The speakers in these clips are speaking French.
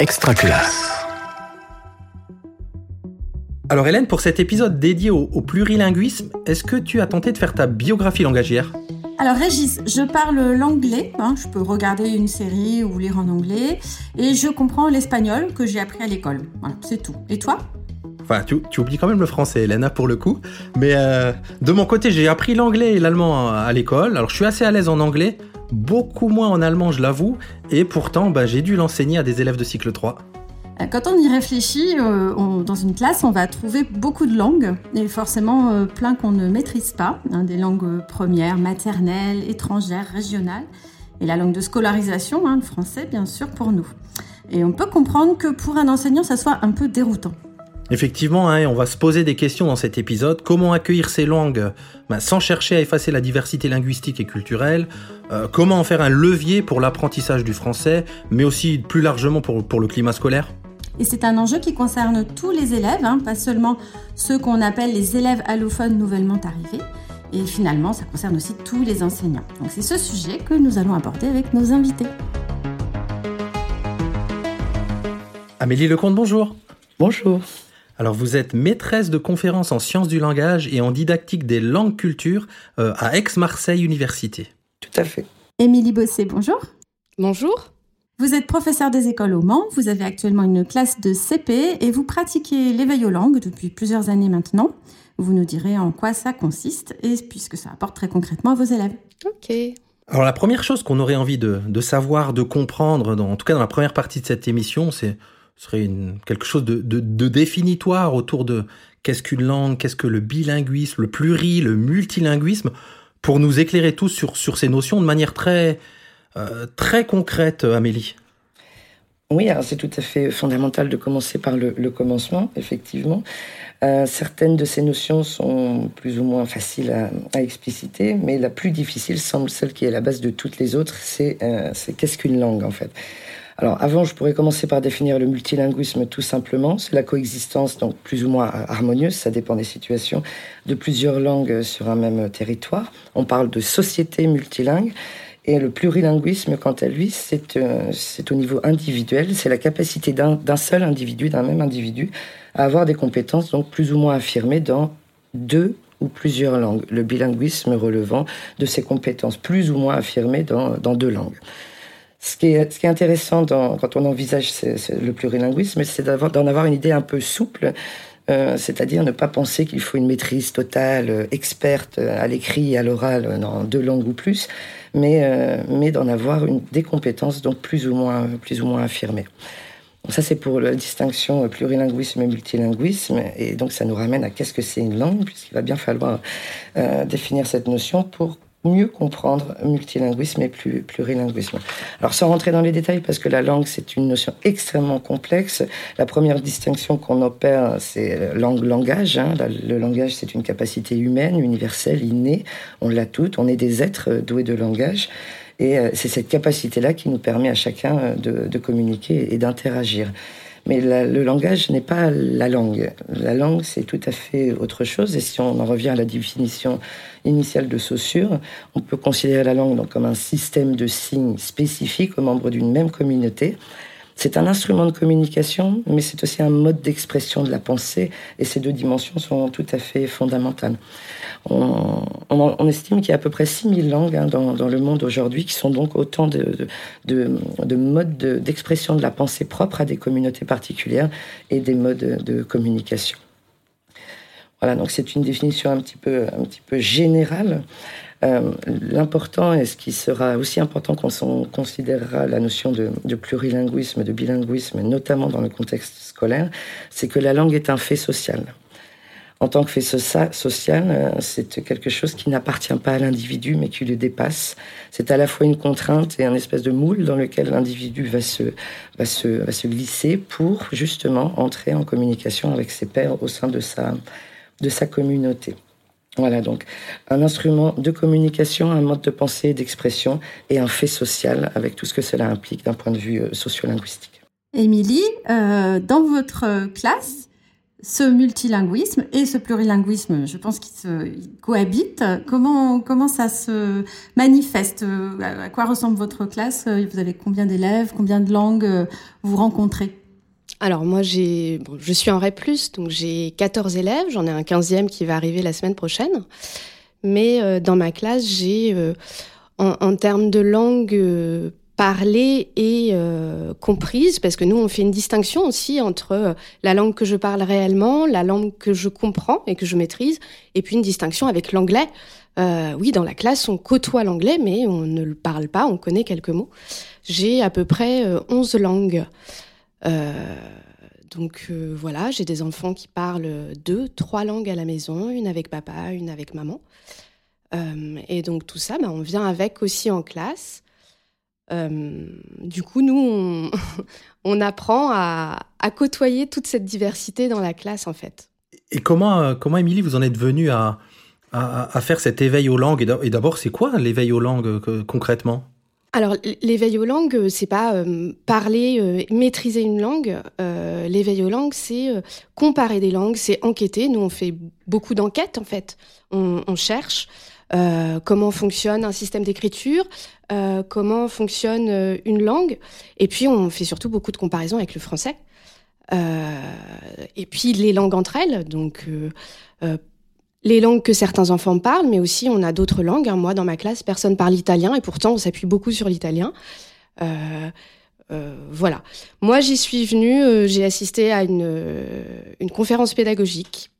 Extraculasse. Alors Hélène, pour cet épisode dédié au, au plurilinguisme, est-ce que tu as tenté de faire ta biographie langagière? Alors Régis, je parle l'anglais, hein, je peux regarder une série ou lire en anglais, et je comprends l'espagnol que j'ai appris à l'école. Voilà, c'est tout. Et toi? Enfin, tu, oublies quand même le français, hein, pour le coup. Mais euh, de mon côté, j'ai appris l'anglais et l'allemand à, l'école. Alors je suis assez à l'aise en anglais, beaucoup moins en allemand, je l'avoue. Et pourtant, bah, j'ai dû l'enseigner à des élèves de cycle 3. Euh, Quand on y réfléchit, euh, dans une classe, on va trouver beaucoup de langues, et forcément plein qu'on ne maîtrise pas, hein, des langues premières, maternelles, étrangères, régionales, et la langue de scolarisation, hein, le français bien sûr pour nous. Et on peut comprendre que pour un enseignant, ça soit un peu déroutant. Effectivement, hein, on va se poser des questions dans cet épisode. Comment accueillir ces langues bah, sans chercher à effacer la diversité linguistique et culturelle Euh, Comment en faire un levier pour l'apprentissage du français, mais aussi plus largement pour, pour le climat scolaire? Et c'est un enjeu qui concerne tous les élèves, hein, pas seulement ceux qu'on appelle les élèves allophones nouvellement arrivés. Et finalement, ça concerne aussi tous les enseignants. Donc c'est ce sujet que nous allons aborder avec nos invités. Amélie Lecomte, bonjour. Bonjour. Alors vous êtes maîtresse de conférences en sciences du langage et en didactique des langues cultures euh, à Aix-Marseille Université. Tout à fait. Émilie Bossé, bonjour. Bonjour. Vous êtes professeur des écoles au Mans, vous avez actuellement une classe de CP et vous pratiquez l'éveil aux langues depuis plusieurs années maintenant. Vous nous direz en quoi ça consiste et puisque ça apporte très concrètement à vos élèves. Ok. Alors la première chose qu'on aurait envie de, de savoir, de comprendre, dans- en tout cas dans la première partie de cette émission, c'est serait quelque chose de, définitoire autour de qu'est-ce qu'une langue, qu'est-ce que le bilinguisme, le pluri, le multilinguisme, pour nous éclairer tous sur, ces notions de manière très, euh, très concrète, Amélie. Oui, c'est tout à fait fondamental de commencer par le, commencement, effectivement. Euh, certaines de ces notions sont plus ou moins faciles à, expliciter, mais la plus difficile semble celle qui est la base de toutes les autres, c'est euh, qu'est-ce qu'une langue en fait? Alors avant, je pourrais commencer par définir le multilinguisme tout simplement. C'est la coexistence, donc plus ou moins harmonieuse, ça dépend des situations, de plusieurs langues sur un même territoire. On parle de société multilingue. Et le plurilinguisme, quant à lui, c'est euh, au niveau individuel. C'est la capacité d'un seul individu, d'un même individu, à avoir des compétences donc plus ou moins affirmées dans deux ou plusieurs langues. Le bilinguisme relevant de ses compétences plus ou moins affirmées dans, dans deux langues. Ce qui est, ce qui est intéressant dans, quand on envisage le plurilinguisme, c'est d'en avoir une idée un peu souple, euh, c'est-à-dire ne pas penser qu'il faut une maîtrise totale, euh, experte euh, à l'écrit et à l'oral euh, dans deux langues ou plus, mais, mais d'en avoir une, des compétences donc plus ou moins, plus ou moins affirmées. Donc ça, c'est pour la distinction plurilinguisme et multilinguisme. Et donc, ça nous ramène à qu'est-ce que c'est une langue, puisqu'il va bien falloir définir cette notion pour mieux comprendre multilinguisme et plus, plurilinguisme. Alors, sans rentrer dans les détails, parce que la langue, c'est une notion extrêmement complexe, la première distinction qu'on opère, c'est langue-langage. Hein. Le langage, c'est une capacité humaine, universelle, innée. On l'a toute. On est des êtres doués de langage. Et euh, c'est cette capacité-là qui nous permet à chacun euh, de communiquer et d'interagir. Mais le langage n'est pas la langue. La langue, c'est tout à fait autre chose. Et si on en revient à la définition initiale de Saussure, on peut considérer la langue donc comme un système de signes spécifiques aux membres d'une même communauté. C'est un instrument de communication, mais c'est aussi un mode d'expression de la pensée, et ces deux dimensions sont tout à fait fondamentales. On, estime qu'il y a à peu près 6000 langues hein, dans, le monde aujourd'hui, qui sont donc autant de, de, de- de modes de- d'expression de la pensée propre à des communautés particulières et des modes de communication. Voilà, donc c'est une définition un petit peu, un petit peu générale. Euh, L'important, et ce qui sera aussi important quand on considérera la notion de, de plurilinguisme, de bilinguisme, notamment dans le contexte scolaire, c'est que la langue est un fait social. En tant que fait socia- social, euh, c'est quelque chose qui n'appartient pas à l'individu, mais qui le dépasse. C'est à la fois une contrainte et un espèce de moule dans lequel l'individu va se, va, se, va se glisser pour justement entrer en communication avec ses pairs au sein de sa, de sa communauté. Voilà, donc un instrument de communication, un mode de pensée et d'expression et un fait social avec tout ce que cela implique d'un point de vue euh, sociolinguistique. Émilie, euh, dans votre classe, ce multilinguisme et ce plurilinguisme, je pense qu'ils cohabitent. Comment, comment ça se manifeste? À quoi ressemble votre classe? Vous avez combien d'élèves? Combien de langues vous rencontrez? Alors moi j'ai bon, je suis en REP+, donc j'ai 14 élèves, j'en ai un 15e qui va arriver la semaine prochaine. Mais euh, dans ma classe, j'ai euh, en, termes de langue euh, parlée et comprise, parce que nous on fait une distinction aussi entre la langue que je parle réellement, la langue que je comprends et que je maîtrise, et puis une distinction avec l'anglais. oui, dans la classe, on côtoie l'anglais, mais on ne le parle pas, on connaît quelques mots. J'ai à peu près 11 langues. Euh, donc euh, voilà, j'ai des enfants qui parlent deux, trois langues à la maison, une avec papa, une avec maman. Euh, et donc tout ça, bah, on vient avec aussi en classe. Du coup, nous, on, on apprend à, à, côtoyer toute cette diversité dans la classe, en fait. Et comment, comment Émilie, vous en êtes venue à, à, à, faire cet éveil aux langues? Et d'abord, c'est quoi l'éveil aux langues concrètement? Alors, l'éveil aux langues, euh, c'est pas euh, parler, euh, maîtriser une langue. l'éveil aux langues, c'est comparer des langues, c'est enquêter. Nous, on fait beaucoup d'enquêtes, en fait. On, on cherche comment fonctionne un système d'écriture, comment fonctionne une langue. Et puis, on fait surtout beaucoup de comparaisons avec le français. et puis, les langues entre elles. Donc, les langues que certains enfants parlent, mais aussi on a d'autres langues. Hein. Moi, dans ma classe, personne parle italien et pourtant on s'appuie beaucoup sur l'italien. Euh, euh, voilà. Moi, j'y suis venue, euh, j'ai assisté à une conférence pédagogique.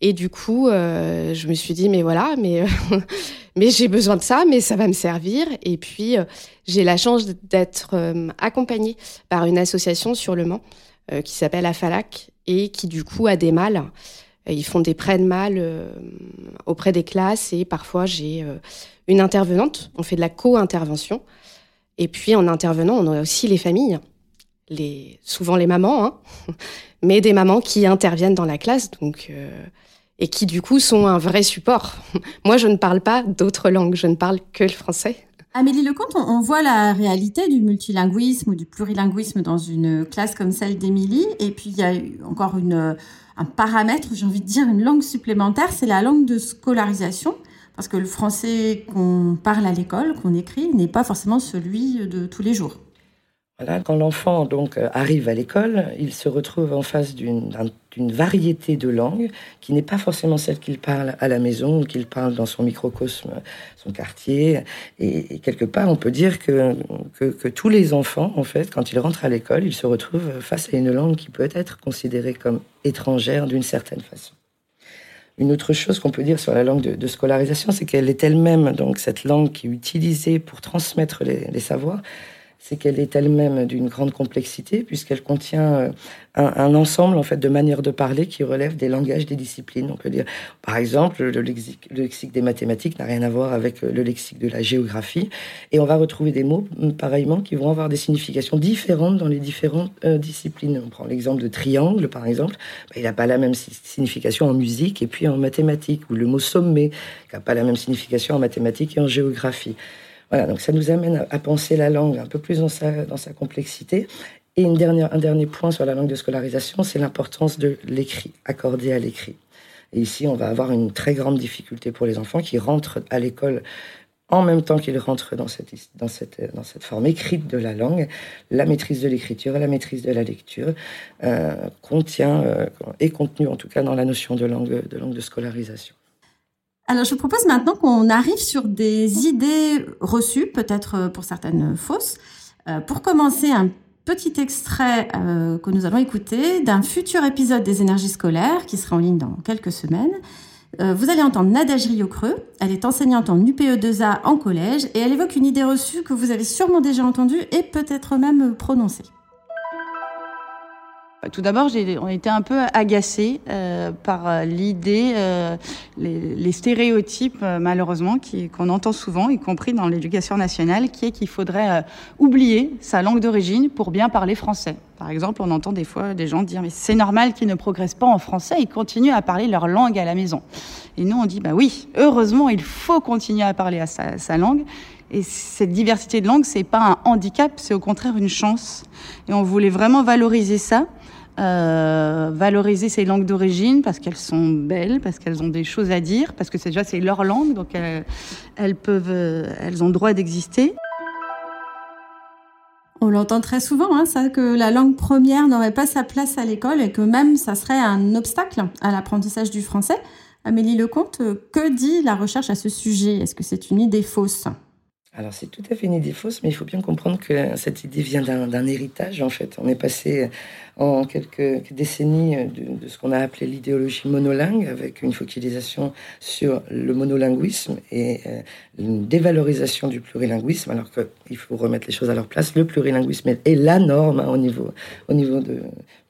Et du coup, je me suis dit, mais voilà, mais, mais j'ai besoin de ça, mais ça va me servir. Et puis, j'ai la chance d'être accompagnée par une association sur Le Mans qui s'appelle AFALAC et qui, du coup, a des mâles ils font des prêts de mal euh, auprès des classes et parfois j'ai euh, une intervenante. On fait de la co-intervention. Et puis en intervenant, on a aussi les familles, souvent les mamans, hein, mais des mamans qui interviennent dans la classe, donc euh, et qui du coup sont un vrai support. Moi, je ne parle pas d'autres langues, je ne parle que le français. Amélie Lecomte, on, voit la réalité du multilinguisme ou du plurilinguisme dans une classe comme celle d'Émilie, et puis il y a encore une un paramètre, j'ai envie de dire une langue supplémentaire, c'est la langue de scolarisation. Parce que le français qu'on parle à l'école, qu'on écrit, n'est pas forcément celui de tous les jours. Quand l'enfant donc euh, arrive à l'école, il se retrouve en face d'une variété de langues qui n'est pas forcément celle qu'il parle à la maison ou qu'il parle dans son microcosme, son quartier. Et, quelque part, on peut dire que, que, tous les enfants, en fait, quand ils rentrent à l'école, ils se retrouvent face à une langue qui peut être considérée comme étrangère d'une certaine façon. Une autre chose qu'on peut dire sur la langue de, scolarisation, c'est qu'elle est elle-même, donc cette langue qui est utilisée pour transmettre les savoirs, c'est qu'elle est elle-même d'une grande complexité puisqu'elle contient euh, un, ensemble en fait de manières de parler qui relèvent des langages des disciplines. On peut dire, par exemple, le lexique, le lexique des mathématiques n'a rien à voir avec euh, le lexique de la géographie, et on va retrouver des mots pareillement qui vont avoir des significations différentes dans les différentes euh, disciplines. On prend l'exemple de triangle, par exemple, bah, il n'a pas la même signification en musique et puis en mathématiques, ou le mot sommet, qui n'a pas la même signification en mathématiques et en géographie. Voilà, donc ça nous amène à, penser la langue un peu plus dans sa, dans sa complexité. Et une dernière, un dernier point sur la langue de scolarisation, c'est l'importance de l'écrit, accordé à l'écrit. Et ici, on va avoir une très grande difficulté pour les enfants qui rentrent à l'école en même temps qu'ils rentrent dans cette, dans, cette, dans cette forme écrite de la langue, la maîtrise de l'écriture, la maîtrise de la lecture euh, contient, euh, est contenue en tout cas dans la notion de langue de, langue de scolarisation. Alors, je propose maintenant qu'on arrive sur des idées reçues, peut-être euh, pour certaines fausses. Euh, pour commencer, un petit extrait euh, que nous allons écouter d'un futur épisode des énergies scolaires qui sera en ligne dans quelques semaines. vous allez entendre Nadège Rio-Creux. Elle est enseignante en UPE2A en collège et elle évoque une idée reçue que vous avez sûrement déjà entendue et peut-être même prononcée. Tout d'abord, on était un peu agacés euh, par euh, l'idée, euh, les, les, stéréotypes euh, malheureusement qu'on entend souvent, y compris dans l'éducation nationale, qui est qu'il faudrait euh, oublier sa langue d'origine pour bien parler français. Par exemple, on entend des fois des gens dire mais c'est normal qu'ils ne progressent pas en français, ils continuent à parler leur langue à la maison. Et nous on dit bah oui, heureusement il faut continuer à parler à sa, sa langue. Et cette diversité de langue, c'est pas un handicap, c'est au contraire une chance. Et on voulait vraiment valoriser ça. Euh, valoriser ces langues d'origine parce qu'elles sont belles, parce qu'elles ont des choses à dire, parce que c'est déjà c'est leur langue, donc elles, peuvent, elles ont droit d'exister. On l'entend très souvent, hein, que la langue première n'aurait pas sa place à l'école et que même ça serait un obstacle à l'apprentissage du français. Amélie Lecomte, que dit la recherche à ce sujet? Est-ce que c'est une idée fausse? Alors c'est tout à fait une idée fausse, mais il faut bien comprendre que cette idée vient d'un héritage en fait. On est passé en quelques décennies de, ce qu'on a appelé l'idéologie monolingue, avec une focalisation sur le monolinguisme et euh, une dévalorisation du plurilinguisme, alors qu'il faut remettre les choses à leur place. Le plurilinguisme est la norme hein, au niveau,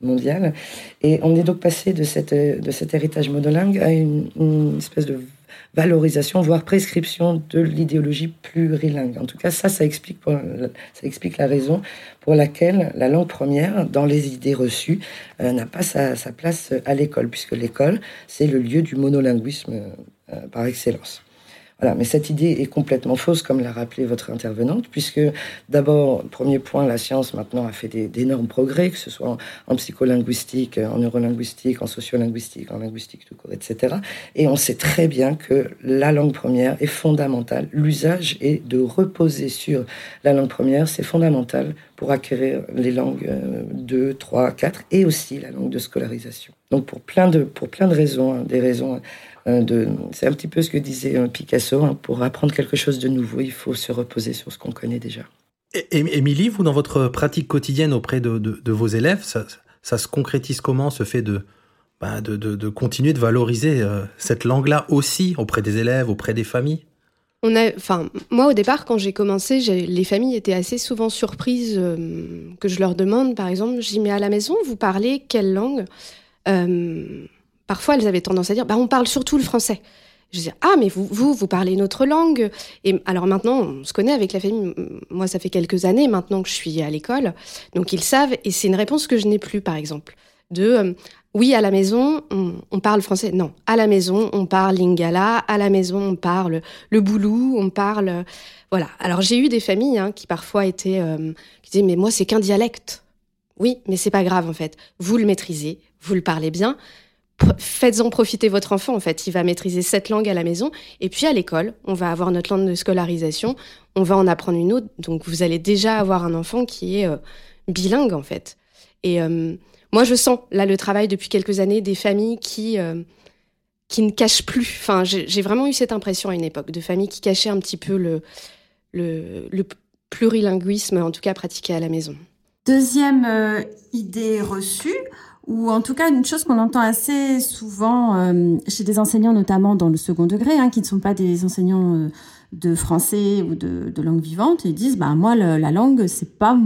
mondial. Et on est donc passé de, cet héritage monolingue à une espèce de valorisation, voire prescription de l'idéologie plurilingue. En tout cas, ça, ça explique, la raison pour laquelle la langue première, dans les idées reçues, euh, n'a pas sa, place à l'école, puisque l'école, c'est le lieu du monolinguisme euh, par excellence mais cette idée est complètement fausse, comme l'a rappelé votre intervenante, puisque d'abord, premier point, la science maintenant a fait d'énormes progrès, que ce soit en, psycholinguistique, en neurolinguistique, en sociolinguistique, en linguistique tout court, etc. Et on sait très bien que la langue première est fondamentale. L'usage est de reposer sur la langue première, c'est fondamental pour acquérir les langues 2, 3, 4 et aussi la langue de scolarisation. Donc pour plein de, pour plein de raisons, hein, des raisons euh, c'est un petit peu ce que disait euh, Picasso. Hein. pour apprendre quelque chose de nouveau, il faut se reposer sur ce qu'on connaît déjà. Émilie, vous, dans votre pratique quotidienne auprès de, vos élèves, ça, se concrétise comment, ce fait de, bah, de, continuer de valoriser euh, cette langue-là aussi auprès des élèves, auprès des familles? On a, enfin, moi au départ, quand j'ai commencé, les familles étaient assez souvent surprises que je leur demande, par exemple, j'y mets à la maison, vous parlez quelle langue? Parfois elles avaient tendance à dire bah on parle surtout le français. Je disais ah mais vous vous parlez notre langue et alors maintenant on se connaît avec la famille. Moi ça fait quelques années maintenant que je suis à l'école donc ils savent et c'est une réponse que je n'ai plus par exemple de euh, oui, à la maison, on, parle français. Non, à la maison, on parle lingala. À la maison, on parle le boulou. On parle, voilà. Alors j'ai eu des familles hein, qui parfois étaient, euh, qui disaient mais moi c'est qu'un dialecte. Oui, mais c'est pas grave en fait. Vous le maîtrisez, vous le parlez bien faites-en profiter votre enfant. En fait, il va maîtriser cette langue à la maison. Et puis à l'école, on va avoir notre langue de scolarisation. On va en apprendre une autre. Donc vous allez déjà avoir un enfant qui est euh, bilingue en fait. Et euh, moi, je sens là le travail depuis quelques années des familles qui euh, qui ne cachent plus. Enfin, j'ai vraiment eu cette impression à une époque de familles qui cachaient un petit peu le plurilinguisme, en tout cas pratiqué à la maison. Deuxième idée reçue, ou en tout cas une chose qu'on entend assez souvent euh, chez des enseignants, notamment dans le second degré, hein, qui ne sont pas des enseignants euh, de français ou de, langue vivante, ils disent bah moi la langue c'est pas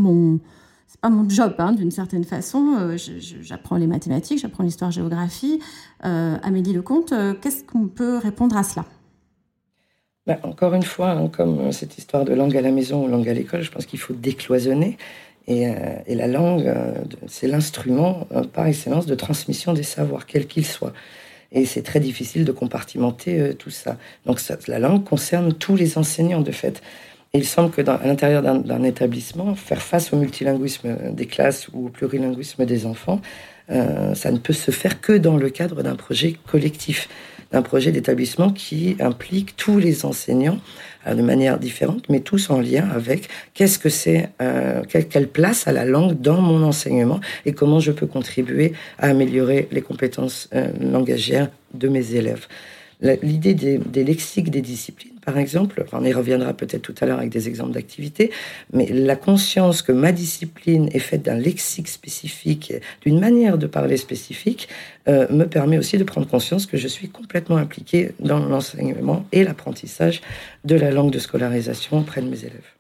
pas mon job hein, d'une certaine façon. Euh, j'apprends les mathématiques, j'apprends l'histoire-géographie. Amélie Lecomte, qu'est-ce qu'on peut répondre à cela? Bah, encore une fois, hein, comme cette histoire de langue à la maison ou langue à l'école, je pense qu'il faut décloisonner. Et, euh, et la langue, euh, c'est l'instrument euh, par excellence de transmission des savoirs, quels qu'ils soient. Et c'est très difficile de compartimenter tout ça. Donc la langue concerne tous les enseignants, de fait. Et il semble que à l'intérieur d'un établissement, faire face au multilinguisme des classes ou au plurilinguisme des enfants, ça ne peut se faire que dans le cadre d'un projet collectif, d'un projet d'établissement qui implique tous les enseignants euh, de manière différente, mais tous en lien avec qu'est-ce que c'est, euh, quelle, place a la langue dans mon enseignement et comment je peux contribuer à améliorer les compétences euh, langagières de mes élèves. L'idée des, lexiques des disciplines, par exemple, on y reviendra peut-être tout à l'heure avec des exemples d'activités, mais la conscience que ma discipline est faite d'un lexique spécifique, d'une manière de parler spécifique, euh, me permet aussi de prendre conscience que je suis complètement impliqué dans l'enseignement et l'apprentissage de la langue de scolarisation auprès de mes élèves.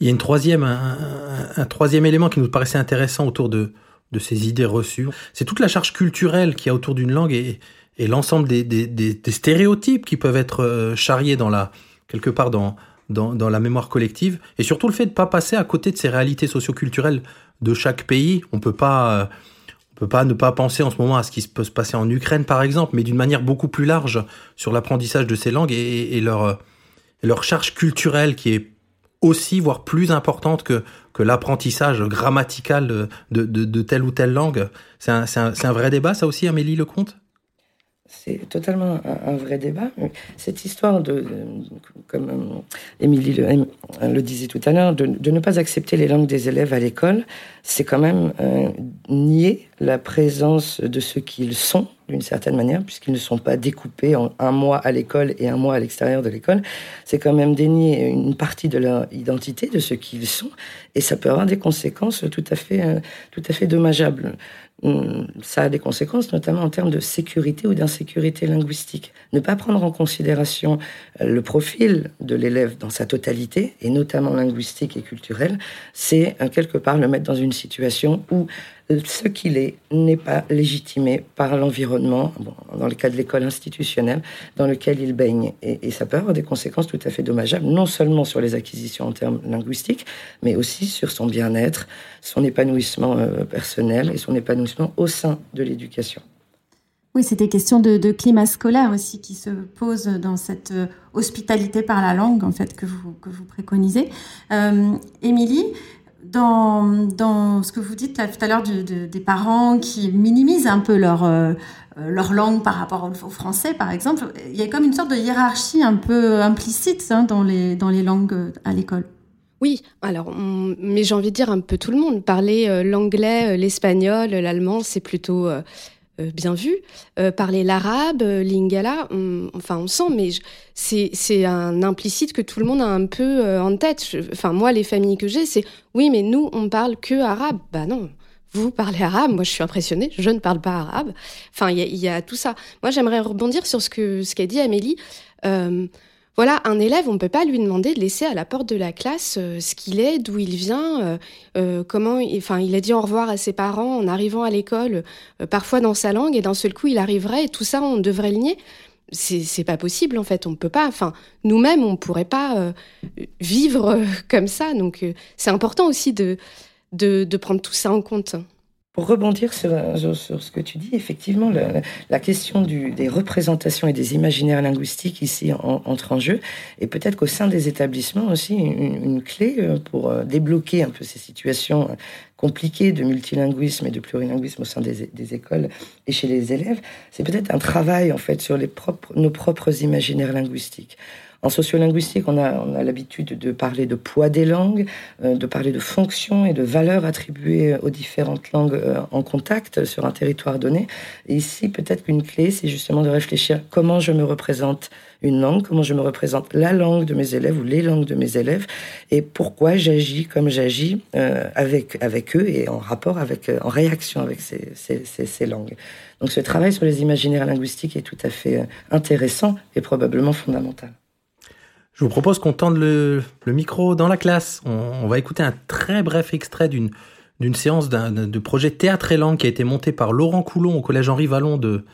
Il y a une troisième, un, un troisième élément qui nous paraissait intéressant autour de, de ces idées reçues. C'est toute la charge culturelle qu'il y a autour d'une langue et, et l'ensemble des, des, des, stéréotypes qui peuvent être euh, charriés dans la, quelque part dans, dans, dans, la mémoire collective, et surtout le fait de pas passer à côté de ces réalités socioculturelles de chaque pays. On peut pas, euh, on peut pas ne pas penser en ce moment à ce qui peut se passer en Ukraine, par exemple, mais d'une manière beaucoup plus large sur l'apprentissage de ces langues et, leur, leur charge culturelle qui est aussi, voire plus importante que, que l'apprentissage grammatical de, de, telle ou telle langue. C'est un, un, un, vrai débat, ça aussi, Amélie Lecomte? C'est totalement un, vrai débat. Cette histoire de, comme euh, Émilie le, disait tout à l'heure, de, ne pas accepter les langues des élèves à l'école, c'est quand même euh, nier la présence de ce qu'ils sont, d'une certaine manière, puisqu'ils ne sont pas découpés en un mois à l'école et un mois à l'extérieur de l'école. C'est quand même dénier une partie de leur identité, de ce qu'ils sont, et ça peut avoir des conséquences tout à fait, euh, tout à fait dommageables. Ça a des conséquences, notamment en termes de sécurité ou d'insécurité linguistique. Ne pas prendre en considération euh, le profil de l'élève dans sa totalité, et notamment linguistique et culturel, c'est euh, quelque part le mettre dans une situation où ce qu'il est n'est pas légitimé par l'environnement, dans le cas de l'école institutionnelle, dans lequel il baigne. Et, ça peut avoir des conséquences tout à fait dommageables, non seulement sur les acquisitions en termes linguistiques, mais aussi sur son bien-être, son épanouissement euh, personnel et son épanouissement au sein de l'éducation. Oui, c'était question de, climat scolaire aussi qui se pose dans cette euh, hospitalité par la langue, en fait, que vous, que vous préconisez. Euh, Émilie, dans, dans, ce que vous dites tout à l'heure des parents qui minimisent un peu leur, euh, leur langue par rapport au, français, par exemple, il y a comme une sorte de hiérarchie un peu implicite hein, dans, les, dans les langues euh, à l'école. Oui, alors, mais j'ai envie de dire un peu tout le monde. Parler euh, l'anglais, l'espagnol, l'allemand, c'est plutôt bien vu. Euh, parler l'arabe, euh, l'ingala, enfin on sent, mais c'est un implicite que tout le monde a un peu en tête. Enfin moi, les familles que j'ai, c'est oui, mais nous on parle que arabe. Bah non, vous parlez arabe. Moi, je suis impressionnée. Je ne parle pas arabe. Enfin, il y, a tout ça. Moi, j'aimerais rebondir sur ce que ce qu'a dit Amélie. Euh, voilà, un élève, on ne peut pas lui demander de laisser à la porte de la classe euh, ce qu'il est, d'où il vient, euh, euh, comment. Enfin, il a dit au revoir à ses parents en arrivant à l'école, parfois dans sa langue, et d'un seul coup, il arriverait et tout ça, on devrait le nier. C'est pas possible en fait, on ne peut pas. Enfin, nous-mêmes, on pourrait pas vivre comme ça. Donc, c'est important aussi de, de prendre tout ça en compte. Pour rebondir sur, ce que tu dis, effectivement, la, question des représentations et des imaginaires linguistiques ici entre en jeu, et peut-être qu'au sein des établissements aussi, une, clé euh, pour euh, débloquer un peu ces situations compliquées de multilinguisme et de plurilinguisme au sein des, écoles et chez les élèves, c'est peut-être un travail en fait sur nos propres imaginaires linguistiques. En sociolinguistique, on a, on a l'habitude de parler de poids des langues, euh, de parler de fonctions et de valeurs attribuées aux différentes langues euh, en contact sur un territoire donné. Ici, peut-être qu'une clé, c'est justement de réfléchir comment je me représente une langue, comment je me représente la langue de mes élèves ou les langues de mes élèves, et pourquoi j'agis comme j'agis euh, avec, avec eux et en rapport avec, en réaction avec ces, ces, ces, ces, langues. Donc ce travail sur les imaginaires linguistiques est tout à fait intéressant et probablement fondamental. Je vous propose qu'on tende le, micro dans la classe. On, va écouter un très bref extrait d'une séance de projet Théâtre et Langue qui a été monté par Laurent Coulon au collège Henri Vallon de,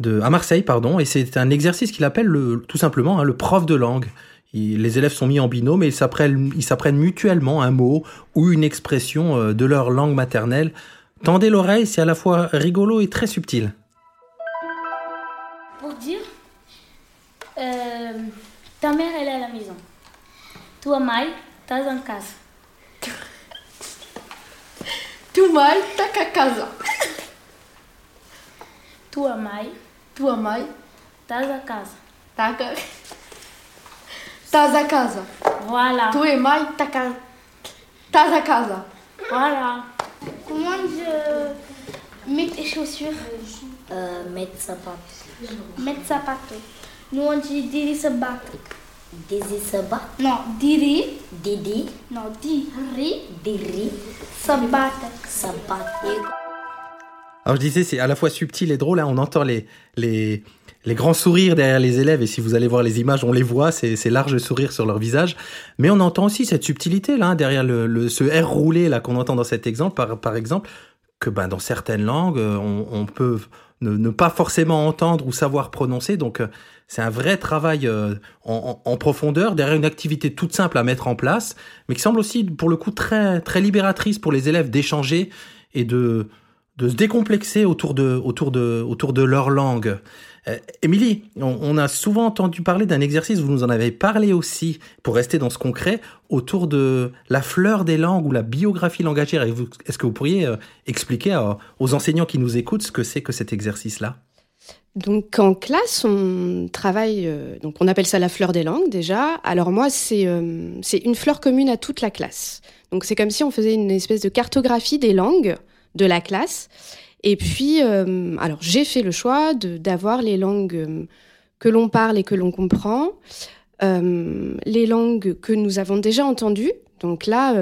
de à Marseille, pardon. Et c'est un exercice qu'il appelle le, tout simplement hein, le prof de langue. les élèves sont mis en binôme et ils s'apprennent mutuellement un mot ou une expression euh, de leur langue maternelle. Tendez l'oreille, c'est à la fois rigolo et très subtil. Pour dire, euh, ta mère, elle est à la maison. Tua mãe, tá en casa. Tua mãe tá à casa. Tua mãe. Tua mãe. Tá à casa. Tá a... Tás à casa. Voilà. Tua mãe tá ca... Tás à casa. Voilà. Comment je mets tes chaussures? Euh, Mettre sapato. Mettre sapato. Nous on dit diri sebat. Diri sebat? Non, diri. Didi? Non, diri. Diri. Sebat. Alors je disais, c'est à la fois subtil et drôle. Hein. On entend les, les, les grands sourires derrière les élèves. Et si vous allez voir les images, on les voit, c'est large sourire sur leur visage. Mais on entend aussi cette subtilité là, hein, derrière le, le, ce R roulé là qu'on entend dans cet exemple, par, par exemple, que ben, dans certaines langues, on, on peut ne, pas forcément entendre ou savoir prononcer. Donc euh, c'est un vrai travail euh, en, profondeur derrière une activité toute simple à mettre en place, mais qui semble aussi pour le coup très très libératrice pour les élèves d'échanger et de de se décomplexer autour de autour de autour de leur langue. Euh, Émilie, on, a souvent entendu parler d'un exercice, vous nous en avez parlé aussi, pour rester dans ce concret, autour de la fleur des langues ou la biographie langagière. Est-ce que vous pourriez euh, expliquer aux enseignants qui nous écoutent ce que c'est que cet exercice-là? Donc en classe, on travaille, euh, donc on appelle ça la fleur des langues déjà. Alors moi, c'est une fleur commune à toute la classe. Donc c'est comme si on faisait une espèce de cartographie des langues de la classe. Et puis, euh, alors j'ai fait le choix d'avoir les langues euh, que l'on parle et que l'on comprend, euh, les langues que nous avons déjà entendues. Donc là,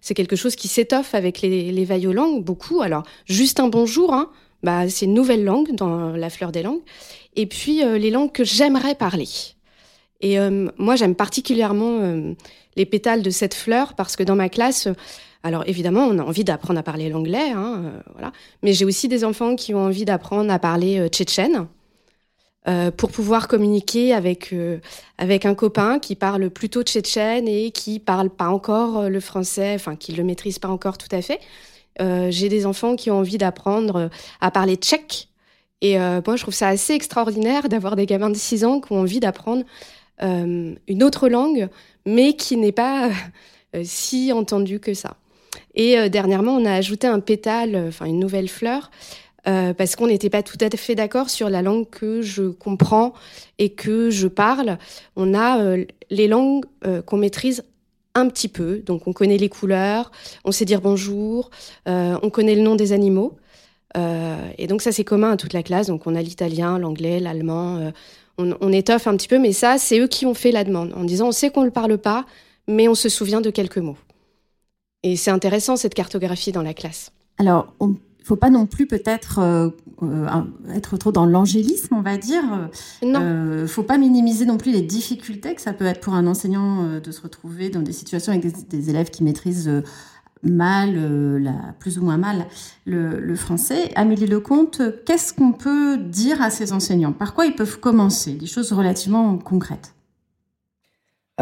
c'est quelque chose qui s'étoffe avec les, les aux langues, beaucoup. Alors, juste un bonjour, hein, bah, c'est une nouvelle langue dans la fleur des langues. Et puis, les langues que j'aimerais parler. Et moi, j'aime particulièrement les pétales de cette fleur parce que dans ma classe, alors évidemment, on a envie d'apprendre à parler l'anglais, hein, euh, voilà. Mais j'ai aussi des enfants qui ont envie d'apprendre à parler euh, tchétchène euh, pour pouvoir communiquer avec avec un copain qui parle plutôt tchétchène et qui parle pas encore le français, enfin qui le maîtrise pas encore tout à fait. j'ai des enfants qui ont envie d'apprendre à parler tchèque. Et moi, je trouve ça assez extraordinaire d'avoir des gamins de 6 ans qui ont envie d'apprendre une autre langue, mais qui n'est pas si entendue que ça. Et euh, dernièrement, on a ajouté un pétale, euh, enfin une nouvelle fleur, euh, parce qu'on n'était pas tout à fait d'accord sur la langue que je comprends et que je parle. On a les langues qu'on maîtrise un petit peu, donc on connaît les couleurs, on sait dire bonjour, on connaît le nom des animaux. et donc ça c'est commun à toute la classe, donc on a l'italien, l'anglais, l'allemand, on, on, étoffe un petit peu, mais ça c'est eux qui ont fait la demande, en disant on sait qu'on ne le parle pas, mais on se souvient de quelques mots. Et c'est intéressant cette cartographie dans la classe. Alors, il ne faut pas non plus peut-être euh, euh, être trop dans l'angélisme, on va dire. Non. Il euh, ne faut pas minimiser non plus les difficultés que ça peut être pour un enseignant de se retrouver dans des situations avec des, élèves qui maîtrisent mal, la, plus ou moins mal, le, le français. Amélie Lecomte, qu'est-ce qu'on peut dire à ces enseignants? Par quoi ils peuvent commencer? Des choses relativement concrètes.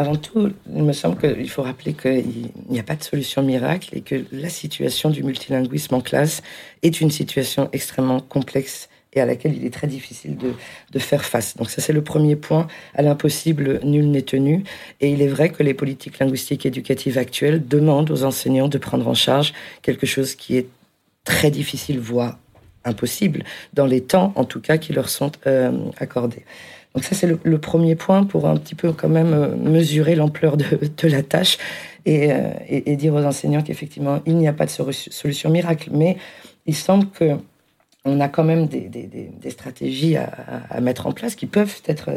Avant tout, il me semble qu'il faut rappeler qu'il n'y a pas de solution miracle et que la situation du multilinguisme en classe est une situation extrêmement complexe et à laquelle il est très difficile de, faire face. Donc ça, c'est le premier point. À l'impossible, nul n'est tenu. Et il est vrai que les politiques linguistiques éducatives actuelles demandent aux enseignants de prendre en charge quelque chose qui est très difficile, voire impossible, dans les temps, en tout cas, qui leur sont euh, accordés. Donc ça, c'est le, premier point pour un petit peu quand même euh, mesurer l'ampleur de, la tâche euh, et, dire aux enseignants qu'effectivement, il n'y a pas de solution miracle. Mais il semble que on a quand même des, stratégies à, à, mettre en place qui peuvent être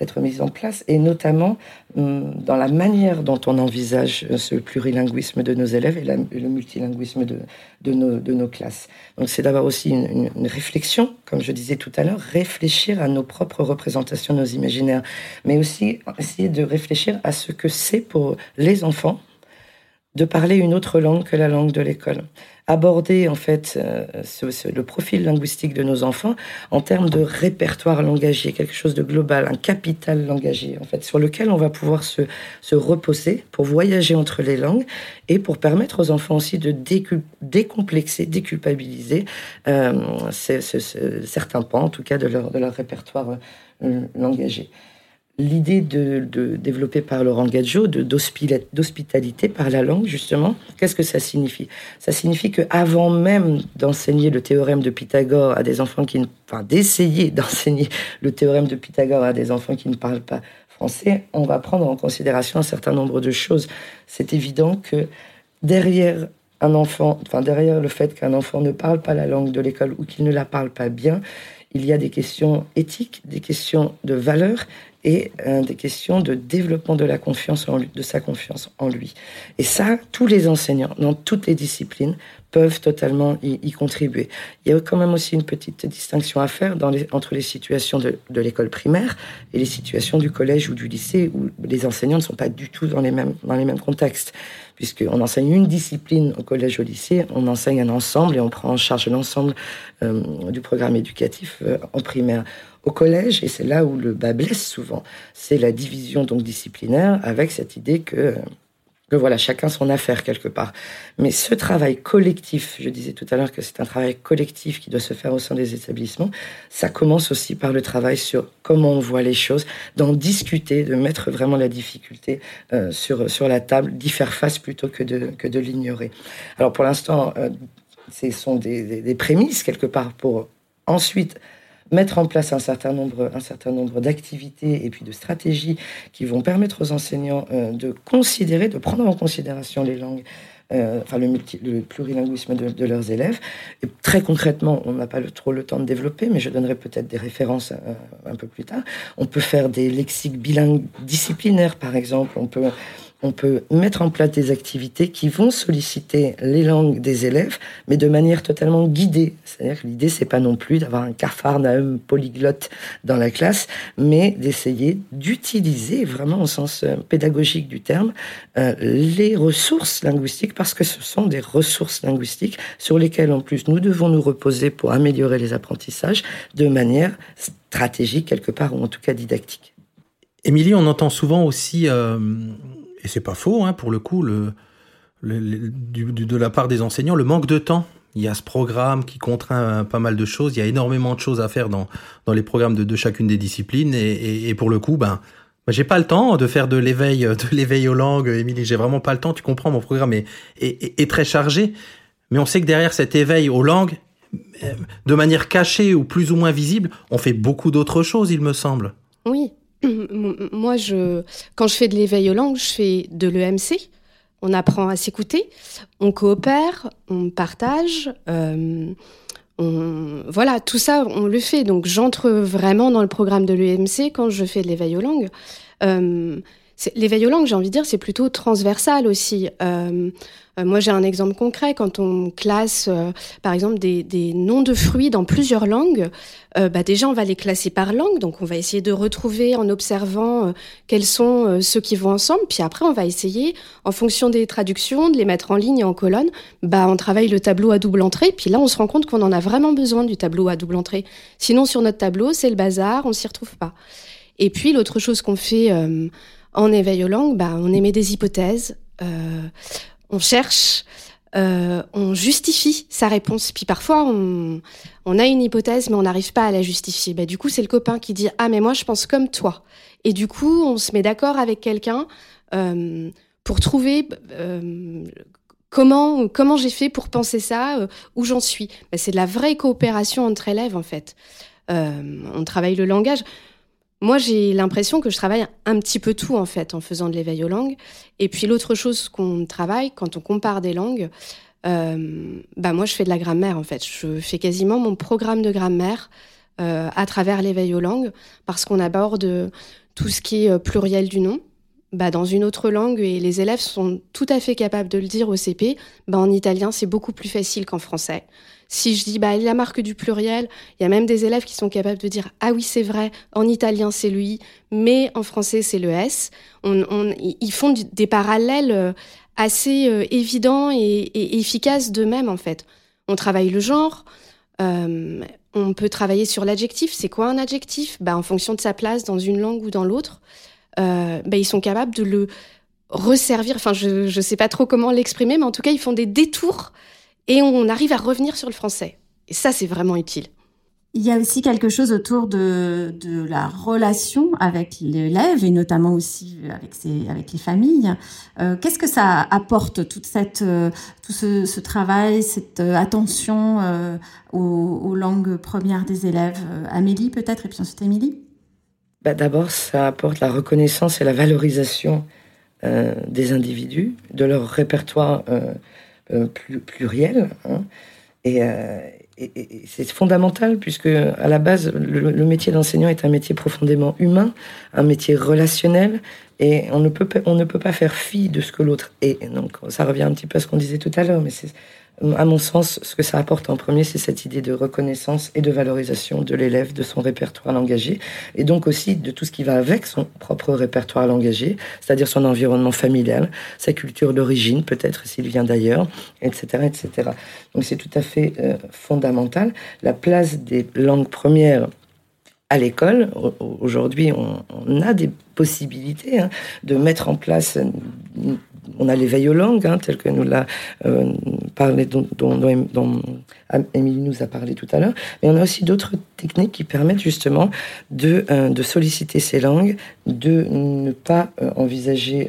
être mise en place, et notamment hum, dans la manière dont on envisage ce plurilinguisme de nos élèves et, le multilinguisme de, de, nos, de, nos, classes. Donc c'est d'avoir aussi une, réflexion, comme je disais tout à l'heure, réfléchir à nos propres représentations, nos imaginaires, mais aussi essayer de réfléchir à ce que c'est pour les enfants de parler une autre langue que la langue de l'école. Aborder en fait euh, le profil linguistique de nos enfants en termes de répertoire langagier, quelque chose de global, un capital langagier en fait, sur lequel on va pouvoir se, se reposer pour voyager entre les langues et pour permettre aux enfants aussi de décomplexer, déculpabiliser euh, certains pans, en tout cas de leur, de leur répertoire euh, langagier l'idée de, de, développée par Laurent Gadjo d'hospitalité par la langue, justement, qu'est-ce que ça signifie? Ça signifie que avant même d'enseigner le théorème de Pythagore à des enfants qui ne, enfin, d'essayer d'enseigner le théorème de Pythagore à des enfants qui ne parlent pas français, on va prendre en considération un certain nombre de choses. C'est évident que derrière un enfant, enfin derrière le fait qu'un enfant ne parle pas la langue de l'école ou qu'il ne la parle pas bien, il y a des questions éthiques, des questions de valeurs et euh, des questions de développement de la confiance de sa confiance en lui. Et ça, tous les enseignants, dans toutes les disciplines, peuvent totalement y, contribuer. Il y a quand même aussi une petite distinction à faire entre les situations de, de l'école primaire et les situations du collège ou du lycée où les enseignants ne sont pas du tout dans les mêmes, dans les mêmes contextes. Puisqu'on enseigne une discipline au collège ou au lycée, on enseigne un ensemble et on prend en charge l'ensemble euh, du programme éducatif euh, en primaire au collège, et c'est là où le bas blesse souvent, c'est la division donc disciplinaire avec cette idée que voilà, chacun son affaire quelque part. Mais ce travail collectif, je disais tout à l'heure que c'est un travail collectif qui doit se faire au sein des établissements, ça commence aussi par le travail sur comment on voit les choses, d'en discuter, de mettre vraiment la difficulté euh, sur, sur la table, d'y faire face plutôt que de, que de l'ignorer. Alors pour l'instant, euh, ce sont des, des prémices quelque part pour ensuite mettre en place un certain nombre, un certain nombre d'activités et puis de stratégies qui vont permettre aux enseignants euh, de considérer, de prendre en considération les langues euh, enfin le, le plurilinguisme de, leurs élèves. Très concrètement, on n'a pas trop le temps de développer, mais je donnerai peut-être des références euh, un peu plus tard. On peut faire des lexiques bilingues disciplinaires, par exemple. On peut on peut mettre en place des activités qui vont solliciter les langues des élèves, mais de manière totalement guidée. C'est-à-dire que l'idée, c'est pas non plus d'avoir un capharnaüm polyglotte dans la classe, mais d'essayer d'utiliser vraiment au sens euh, pédagogique du terme euh, les ressources linguistiques, parce que ce sont des ressources linguistiques sur lesquelles en plus nous devons nous reposer pour améliorer les apprentissages de manière stratégique quelque part, ou en tout cas didactique. Émilie, on entend souvent aussi euh, et c'est pas faux, hein, pour le coup, de la part des enseignants, le manque de temps. Il y a ce programme qui contraint pas mal de choses. Il y a énormément de choses à faire dans, les programmes de, chacune des disciplines. Et, pour le coup, ben, ben, j'ai pas le temps de faire de l'éveil, de l'éveil aux langues, Émilie. J'ai vraiment pas le temps. Tu comprends, mon programme est, très chargé. Mais on sait que derrière cet éveil aux langues, de manière cachée ou plus ou moins visible, on fait beaucoup d'autres choses, il me semble. Oui, moi, je, quand je fais de l'éveil aux langues, je fais de l'EMC. On apprend à s'écouter, on coopère, on partage. Euh, voilà, tout ça, on le fait. Donc, j'entre vraiment dans le programme de l'EMC quand je fais de l'éveil aux langues. Euh, l'éveil aux langues, j'ai envie de dire, c'est plutôt transversal aussi. Euh, euh, moi, j'ai un exemple concret. Quand on classe, euh, par exemple, des, noms de fruits dans plusieurs langues, bah, déjà, on va les classer par langue. Donc, on va essayer de retrouver en observant quels sont ceux qui vont ensemble. Puis après, on va essayer, en fonction des traductions, de les mettre en ligne et en colonne. Bah, on travaille le tableau à double entrée. Puis là, on se rend compte qu'on en a vraiment besoin du tableau à double entrée. Sinon, sur notre tableau, c'est le bazar, on s'y retrouve pas. Et puis, l'autre chose qu'on fait en éveil aux langues, bah, on émet des hypothèses. Euh, on cherche, euh, on justifie sa réponse. Puis parfois, on, a une hypothèse, mais on n'arrive pas à la justifier. Bah, du coup, c'est le copain qui dit Ah, mais moi, je pense comme toi. Et du coup, on se met d'accord avec quelqu'un euh, pour trouver euh, comment, comment j'ai fait pour penser ça, où j'en suis. Bah, c'est de la vraie coopération entre élèves, en fait. on travaille le langage. Moi, j'ai l'impression que je travaille un petit peu tout, en fait, en faisant de l'éveil aux langues. Et puis, l'autre chose qu'on travaille, quand on compare des langues, euh, bah moi, je fais de la grammaire, en fait. Je fais quasiment mon programme de grammaire euh, à travers l'éveil aux langues, parce qu'on aborde tout ce qui est euh, pluriel du nom, bah, dans une autre langue et les élèves sont tout à fait capables de le dire au CP, bah, en italien, c'est beaucoup plus facile qu'en français. Si je dis bah, la marque du pluriel, il y a même des élèves qui sont capables de dire ah oui c'est vrai, en italien c'est le i, mais en français c'est le s. On, ils font des parallèles euh, assez euh, évidents et, efficaces d'eux-mêmes en fait. On travaille le genre, euh, on peut travailler sur l'adjectif. C'est quoi un adjectif? Bah, En fonction de sa place dans une langue ou dans l'autre, bah, ils sont capables de le resservir. Enfin, je ne sais pas trop comment l'exprimer, mais en tout cas, ils font des détours et on arrive à revenir sur le français. Et ça, c'est vraiment utile. Il y a aussi quelque chose autour de, la relation avec l'élève et notamment aussi avec, les familles. Euh, Qu'est-ce que ça apporte, toute cette, euh, tout ce, travail, cette euh, attention euh, aux, aux, langues premières des élèves? Amélie peut-être et puis ensuite Émilie? Bah, D'abord, ça apporte la reconnaissance et la valorisation des individus, de leur répertoire euh, pluriel. Hein. Euh, et, c'est fondamental puisque à la base, le, métier d'enseignant est un métier profondément humain, un métier relationnel, et on ne peut on ne peut pas faire fi de ce que l'autre est. Donc ça revient un petit peu à ce qu'on disait tout à l'heure, à mon sens, ce que ça apporte en premier, c'est cette idée de reconnaissance et de valorisation de l'élève, de son répertoire langagier, et donc aussi de tout ce qui va avec son propre répertoire langagier, c'est-à-dire son environnement familial, sa culture d'origine, peut-être s'il vient d'ailleurs, etc., etc. Donc c'est tout à fait euh, fondamental. La place des langues premières à l'école. Aujourd'hui, on, a des possibilités hein, de mettre en place on a l'éveil aux langues, hein, tel que nous l'a euh, parlé, dont, dont, Émilie nous a parlé tout à l'heure. Mais on a aussi d'autres techniques qui permettent justement de, euh, solliciter ces langues, de ne pas euh, envisager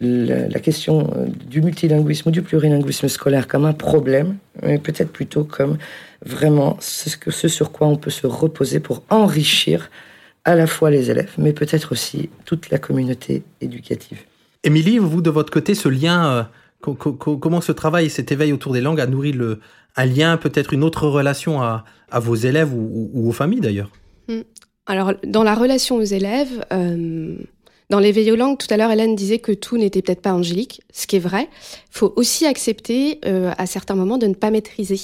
la, question du multilinguisme ou du plurilinguisme scolaire comme un problème, mais peut-être plutôt comme vraiment ce sur quoi on peut se reposer pour enrichir à la fois les élèves, mais peut-être aussi toute la communauté éducative. Émilie, vous, de votre côté, ce lien, euh, comment ce travail, cet éveil autour des langues a nourri le, un lien, peut-être une autre relation à, vos élèves ou, aux familles d'ailleurs? Hmm. Alors, dans la relation aux élèves, euh, dans l'éveil aux langues, tout à l'heure, Hélène disait que tout n'était peut-être pas angélique, ce qui est vrai. Il faut aussi accepter, euh, à certains moments, de ne pas maîtriser.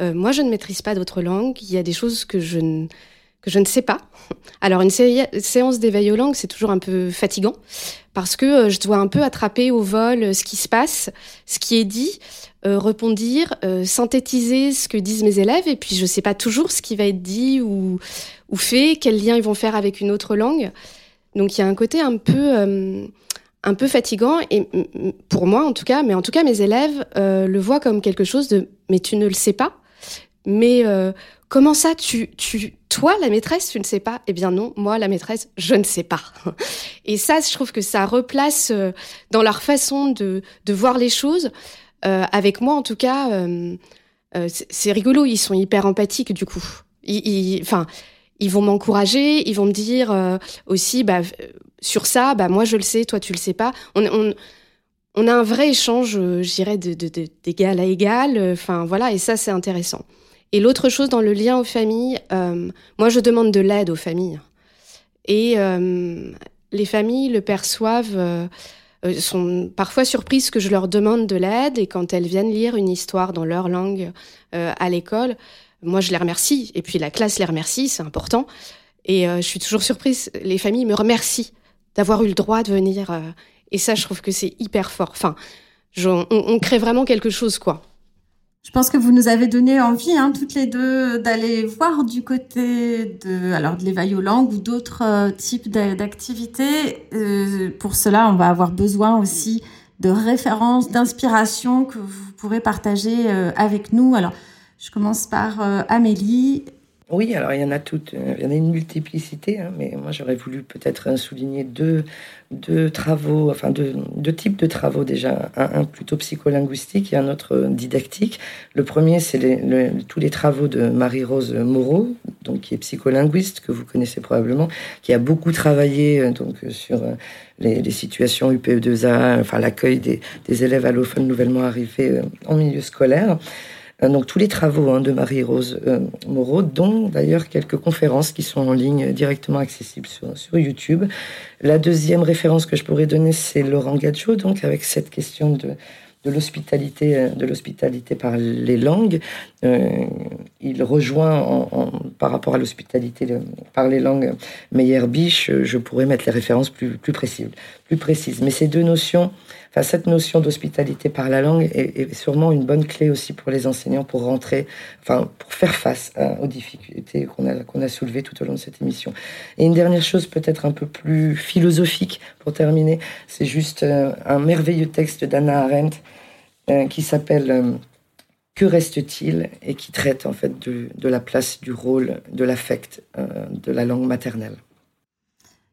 moi, je ne maîtrise pas d'autres langues. Il y a des choses que je ne que je ne sais pas. Alors une séance d'éveil aux langues, c'est toujours un peu fatigant parce que euh, je dois un peu attraper au vol euh, ce qui se passe, ce qui est dit, euh, euh, synthétiser ce que disent mes élèves et puis je ne sais pas toujours ce qui va être dit ou, ou fait, quel lien ils vont faire avec une autre langue. Donc il y a un côté un peu un peu fatigant et pour moi en tout cas, mais en tout cas mes élèves le voient comme quelque chose de mais tu ne le sais pas, mais Comment ça, tu, tu, toi, la maîtresse, tu ne sais pas? Eh bien non, moi, la maîtresse, je ne sais pas. Et ça, je trouve que ça replace euh, dans leur façon de, de voir les choses. Euh, avec moi, en tout cas, euh, c'est rigolo. Ils sont hyper empathiques du coup. Ils, enfin, ils, vont m'encourager. Ils vont me dire aussi, bah, sur ça, bah moi, je le sais, toi, tu le sais pas. On, on, on a un vrai échange, je dirais, d'égal à égal. Enfin, voilà, et ça, c'est intéressant. Et l'autre chose dans le lien aux familles, euh, moi je demande de l'aide aux familles. Et euh, les familles le perçoivent, euh, sont parfois surprises que je leur demande de l'aide et quand elles viennent lire une histoire dans leur langue à l'école, moi je les remercie. Et puis la classe les remercie, c'est important. Et je suis toujours surprise, les familles me remercient d'avoir eu le droit de venir. et ça, je trouve que c'est hyper fort. Enfin, on crée vraiment quelque chose, quoi. Je pense que vous nous avez donné envie, hein, toutes les deux, d'aller voir du côté de, alors de l'éveil aux langues ou d'autres euh, types d'activités. Euh, pour cela, on va avoir besoin aussi de références, d'inspiration que vous pourrez partager euh, avec nous. Alors, je commence par Amélie. Oui, alors il y en a toutes, euh, il y en a une multiplicité, hein, mais moi j'aurais voulu peut-être souligner deux, deux travaux, enfin deux, deux types de travaux déjà, un, plutôt psycholinguistique et un autre didactique. Le premier, c'est tous les travaux de Marie-Rose Moreau, donc qui est psycholinguiste, que vous connaissez probablement, qui a beaucoup travaillé euh, donc sur euh, les, situations UPE2A, enfin l'accueil des élèves allophones nouvellement arrivés en milieu scolaire. Euh, donc tous les travaux hein, de Marie-Rose euh, Moreau, dont d'ailleurs quelques conférences qui sont en ligne directement accessibles sur, sur YouTube. La deuxième référence que je pourrais donner, c'est Laurent Gadjo, donc avec cette question de, de l'hospitalité, euh, de l'hospitalité par les langues. il rejoint par rapport à l'hospitalité par les langues Meyer-Biche. Je pourrais mettre les références plus, plus précises, plus précises. Mais ces deux notions Enfin, cette notion d'hospitalité par la langue est, sûrement une bonne clé aussi pour les enseignants pour rentrer, enfin, pour faire face aux difficultés qu'on a, qu'on a soulevées tout au long de cette émission. Et une dernière chose peut-être un peu plus philosophique pour terminer, c'est juste euh, un merveilleux texte d'Anna Arendt euh, qui s'appelle euh, Que reste-t-il? et qui traite en fait de la place du rôle de l'affect de la langue maternelle.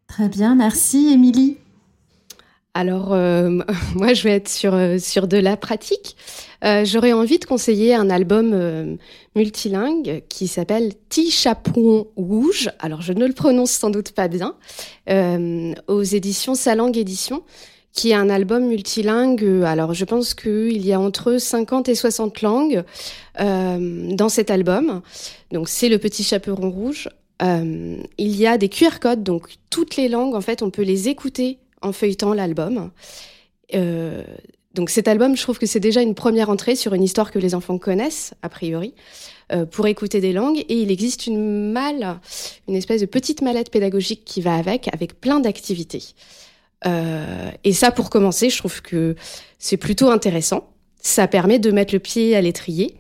Très bien, merci Émilie. Alors, euh, moi, je vais être sur, euh, sur de la pratique. Euh, J'aurais envie de conseiller un album euh, multilingue qui s'appelle Ti Chaperon Rouge. Alors, je ne le prononce sans doute pas bien. aux éditions Salang Édition, qui est un album multilingue. Alors, je pense qu'il y a entre 50 et 60 langues dans cet album. Donc, c'est le Petit Chaperon Rouge. il y a des QR codes, donc toutes les langues, en fait, on peut les écouter en feuilletant l'album. Euh, donc cet album, je trouve que c'est déjà une première entrée sur une histoire que les enfants connaissent, a priori, euh, pour écouter des langues. Et il existe une malle, une espèce de petite mallette pédagogique qui va avec, avec plein d'activités. Euh, et ça, pour commencer, je trouve que c'est plutôt intéressant. Ça permet de mettre le pied à l'étrier.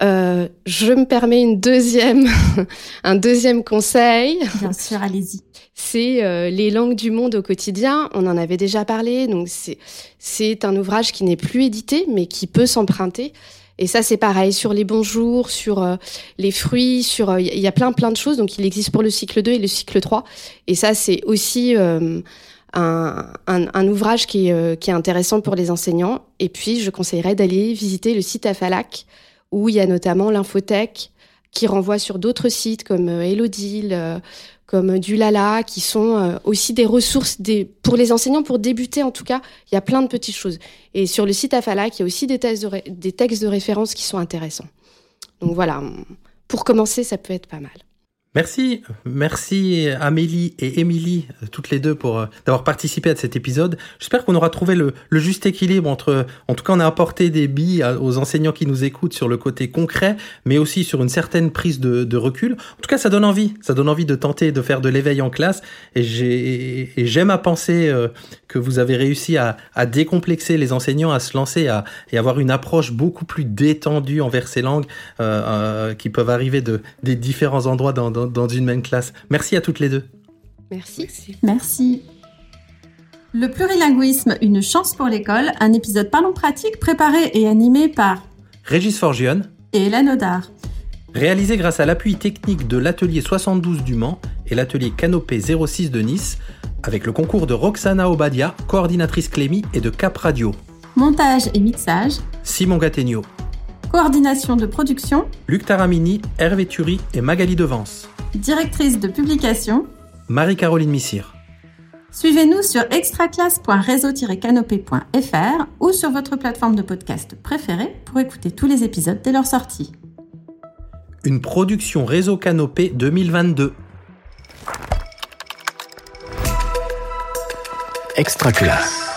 Euh, je me permets une deuxième, un deuxième conseil. Bien sûr, allez-y. C'est euh, les langues du monde au quotidien. On en avait déjà parlé, donc c'est c'est un ouvrage qui n'est plus édité, mais qui peut s'emprunter. Et ça, c'est pareil sur les bonjours, sur euh, les fruits, sur il y a plein plein de choses. Donc, il existe pour le cycle 2 et le cycle 3. Et ça, c'est aussi un, un, un, ouvrage qui est, qui est intéressant pour les enseignants. Et puis, je conseillerais d'aller visiter le site Afalac où il y a notamment l'infothèque qui renvoie sur d'autres sites comme euh, Elodil, euh, comme Dulala, qui sont euh, aussi des ressources des, pour les enseignants, pour débuter en tout cas. Il y a plein de petites choses. Et sur le site Afalac, il y a aussi des, de des textes de référence qui sont intéressants. Donc voilà, pour commencer, ça peut être pas mal. Merci, merci Amélie et Émilie, toutes les deux, pour euh, d'avoir participé à cet épisode. J'espère qu'on aura trouvé le, juste équilibre entre, en tout cas, on a apporté des billes aux enseignants qui nous écoutent sur le côté concret, mais aussi sur une certaine prise de, recul. En tout cas, ça donne envie, ça donne envie de tenter de faire de l'éveil en classe. Et j'ai, j'aime à penser euh, que vous avez réussi à, décomplexer les enseignants, à se lancer, à, et avoir une approche beaucoup plus détendue envers ces langues euh, qui peuvent arriver de des différents endroits dans dans, une même classe. Merci à toutes les deux. Merci. Merci. Le plurilinguisme, une chance pour l'école, un épisode Parlons pratique préparé et animé par Régis Forgione et Hélène Audard. Réalisé grâce à l'appui technique de l'atelier 72 du Mans et l'atelier Canopé 06 de Nice, avec le concours de Roxana Obadia, coordinatrice Clémy et de Cap Radio. Montage et mixage Simon Gattegno. Coordination de production Luc Taramini, Hervé Thury et Magali Devance. Directrice de publication Marie-Caroline Missire. Suivez-nous sur extraclasse.réseau-canopé.fr ou sur votre plateforme de podcast préférée pour écouter tous les épisodes dès leur sortie. Une production Réseau Canopé 2022. Extraclasse.